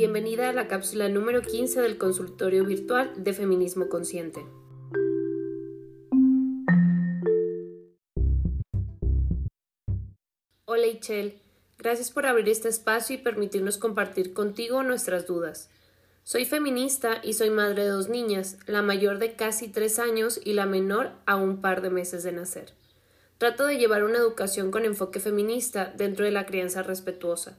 Bienvenida a la cápsula número 15 del consultorio virtual de Feminismo Consciente. Hola Ichel, gracias por abrir este espacio y permitirnos compartir contigo nuestras dudas. Soy feminista y soy madre de dos niñas, la mayor de casi tres años y la menor a un par de meses de nacer. Trato de llevar una educación con enfoque feminista dentro de la crianza respetuosa.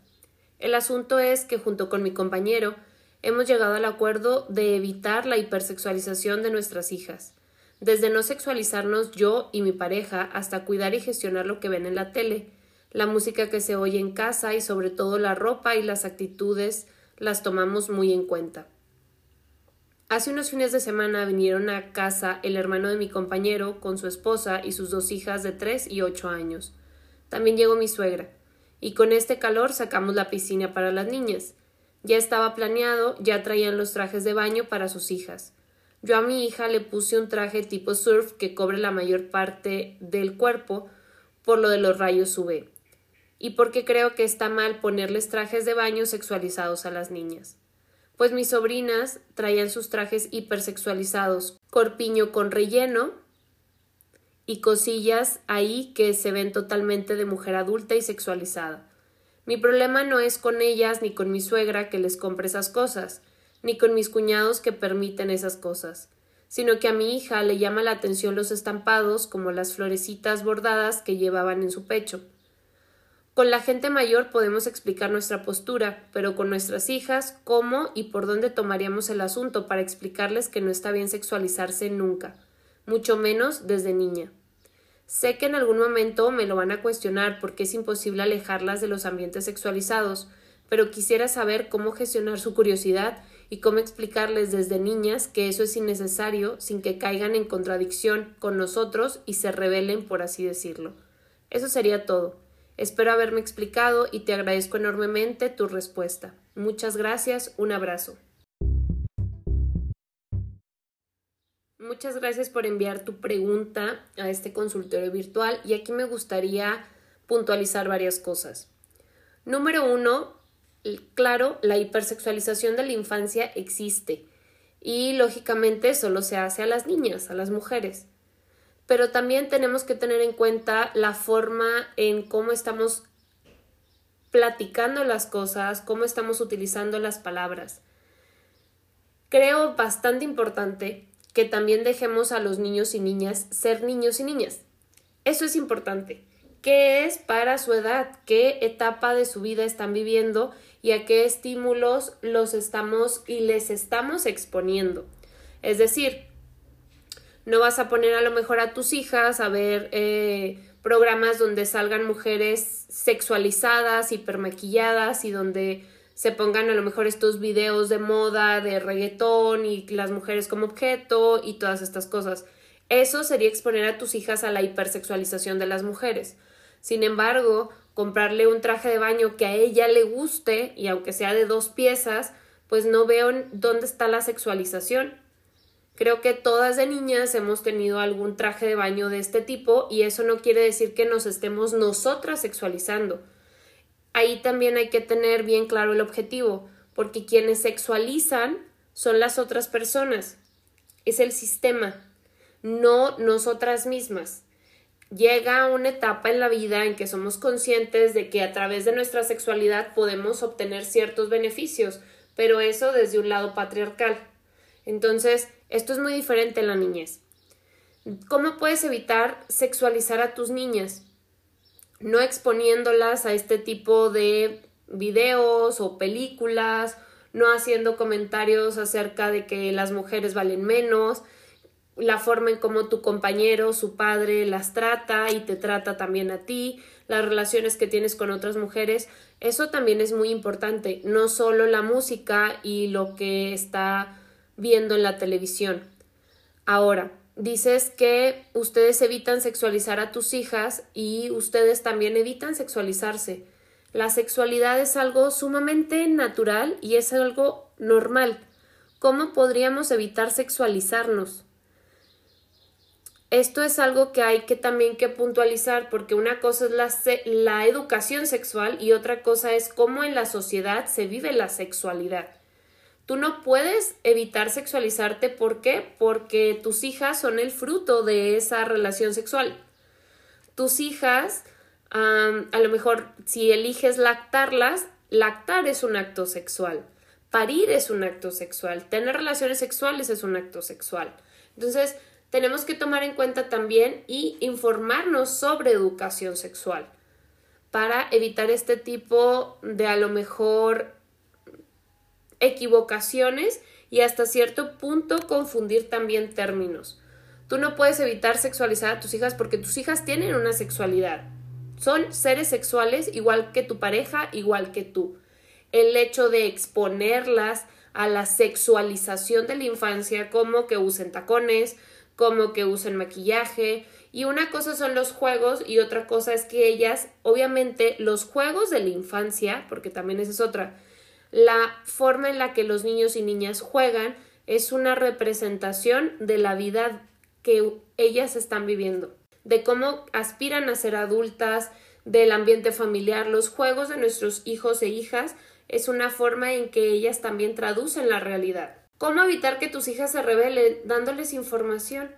El asunto es que junto con mi compañero hemos llegado al acuerdo de evitar la hipersexualización de nuestras hijas, desde no sexualizarnos yo y mi pareja hasta cuidar y gestionar lo que ven en la tele, la música que se oye en casa y sobre todo la ropa y las actitudes las tomamos muy en cuenta. Hace unos fines de semana vinieron a casa el hermano de mi compañero con su esposa y sus dos hijas de tres y ocho años. También llegó mi suegra, y con este calor sacamos la piscina para las niñas. Ya estaba planeado, ya traían los trajes de baño para sus hijas. Yo a mi hija le puse un traje tipo surf que cobre la mayor parte del cuerpo por lo de los rayos UV y porque creo que está mal ponerles trajes de baño sexualizados a las niñas pues mis sobrinas traían sus trajes hipersexualizados, corpiño con relleno y cosillas ahí que se ven totalmente de mujer adulta y sexualizada. Mi problema no es con ellas ni con mi suegra que les compre esas cosas, ni con mis cuñados que permiten esas cosas, sino que a mi hija le llama la atención los estampados como las florecitas bordadas que llevaban en su pecho. Con la gente mayor podemos explicar nuestra postura, pero con nuestras hijas, cómo y por dónde tomaríamos el asunto para explicarles que no está bien sexualizarse nunca, mucho menos desde niña. Sé que en algún momento me lo van a cuestionar porque es imposible alejarlas de los ambientes sexualizados, pero quisiera saber cómo gestionar su curiosidad y cómo explicarles desde niñas que eso es innecesario sin que caigan en contradicción con nosotros y se rebelen, por así decirlo. Eso sería todo. Espero haberme explicado y te agradezco enormemente tu respuesta. Muchas gracias, un abrazo. Muchas gracias por enviar tu pregunta a este consultorio virtual y aquí me gustaría puntualizar varias cosas. Número uno, claro, la hipersexualización de la infancia existe y lógicamente solo se hace a las niñas, a las mujeres pero también tenemos que tener en cuenta la forma en cómo estamos platicando las cosas, cómo estamos utilizando las palabras. Creo bastante importante que también dejemos a los niños y niñas ser niños y niñas. Eso es importante. ¿Qué es para su edad? ¿Qué etapa de su vida están viviendo? ¿Y a qué estímulos los estamos y les estamos exponiendo? Es decir, no vas a poner a lo mejor a tus hijas a ver eh, programas donde salgan mujeres sexualizadas, hipermaquilladas y donde se pongan a lo mejor estos videos de moda, de reggaetón y las mujeres como objeto y todas estas cosas. Eso sería exponer a tus hijas a la hipersexualización de las mujeres. Sin embargo, comprarle un traje de baño que a ella le guste y aunque sea de dos piezas, pues no veo dónde está la sexualización. Creo que todas de niñas hemos tenido algún traje de baño de este tipo y eso no quiere decir que nos estemos nosotras sexualizando. Ahí también hay que tener bien claro el objetivo, porque quienes sexualizan son las otras personas, es el sistema, no nosotras mismas. Llega una etapa en la vida en que somos conscientes de que a través de nuestra sexualidad podemos obtener ciertos beneficios, pero eso desde un lado patriarcal. Entonces, esto es muy diferente en la niñez. ¿Cómo puedes evitar sexualizar a tus niñas? No exponiéndolas a este tipo de videos o películas, no haciendo comentarios acerca de que las mujeres valen menos, la forma en cómo tu compañero, su padre las trata y te trata también a ti, las relaciones que tienes con otras mujeres, eso también es muy importante, no solo la música y lo que está viendo en la televisión. Ahora, dices que ustedes evitan sexualizar a tus hijas y ustedes también evitan sexualizarse. La sexualidad es algo sumamente natural y es algo normal. ¿Cómo podríamos evitar sexualizarnos? esto es algo que hay que también que puntualizar porque una cosa es la, la educación sexual y otra cosa es cómo en la sociedad se vive la sexualidad. Tú no puedes evitar sexualizarte, ¿por qué? Porque tus hijas son el fruto de esa relación sexual. Tus hijas, a lo mejor si eliges lactarlas, lactar es un acto sexual, parir es un acto sexual, tener relaciones sexuales es un acto sexual. Entonces, tenemos que tomar en cuenta también y informarnos sobre educación sexual para evitar este tipo de a lo mejor equivocaciones y hasta cierto punto confundir también términos. Tú no puedes evitar sexualizar a tus hijas porque tus hijas tienen una sexualidad. Son seres sexuales igual que tu pareja, igual que tú. El hecho de exponerlas a la sexualización de la infancia, como que usen tacones, como que usen maquillaje, y una cosa son los juegos y otra cosa es que ellas, obviamente, los juegos de la infancia, porque también esa es otra, la forma en la que los niños y niñas juegan es una representación de la vida que ellas están viviendo, de cómo aspiran a ser adultas, del ambiente familiar, los juegos de nuestros hijos e hijas es una forma en que ellas también traducen la realidad. ¿Cómo evitar que tus hijas se rebelen? Dándoles información.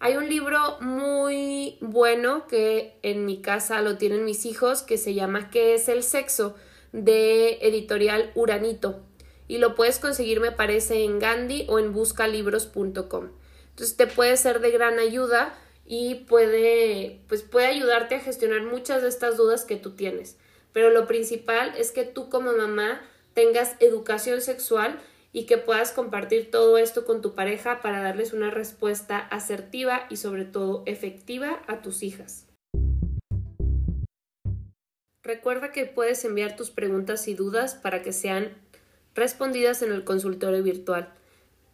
Hay un libro muy bueno que en mi casa lo tienen mis hijos que se llama ¿Qué es el sexo? De editorial Uranito y lo puedes conseguir me parece en Gandhi o en buscalibros.com. Entonces te puede ser de gran ayuda y puede pues puede ayudarte a gestionar muchas de estas dudas que tú tienes. Pero lo principal es que tú como mamá tengas educación sexual y que puedas compartir todo esto con tu pareja para darles una respuesta asertiva y sobre todo efectiva a tus hijas. Recuerda que puedes enviar tus preguntas y dudas para que sean respondidas en el consultorio virtual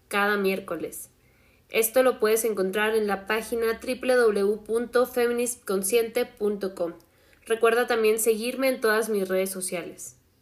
cada miércoles. Esto lo puedes encontrar en la página www.feministconsciente.com. Recuerda también seguirme en todas mis redes sociales.